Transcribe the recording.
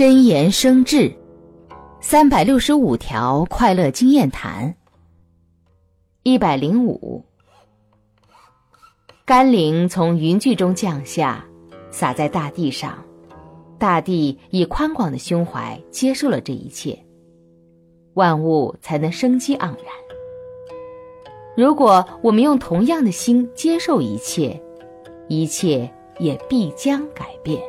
真言生智三百六十五条快乐经验谈一百零五甘霖从云聚中降下洒在大地上大地以宽广的胸怀接受了这一切万物才能生机盎然。如果我们用同样的心接受一切一切也必将改变。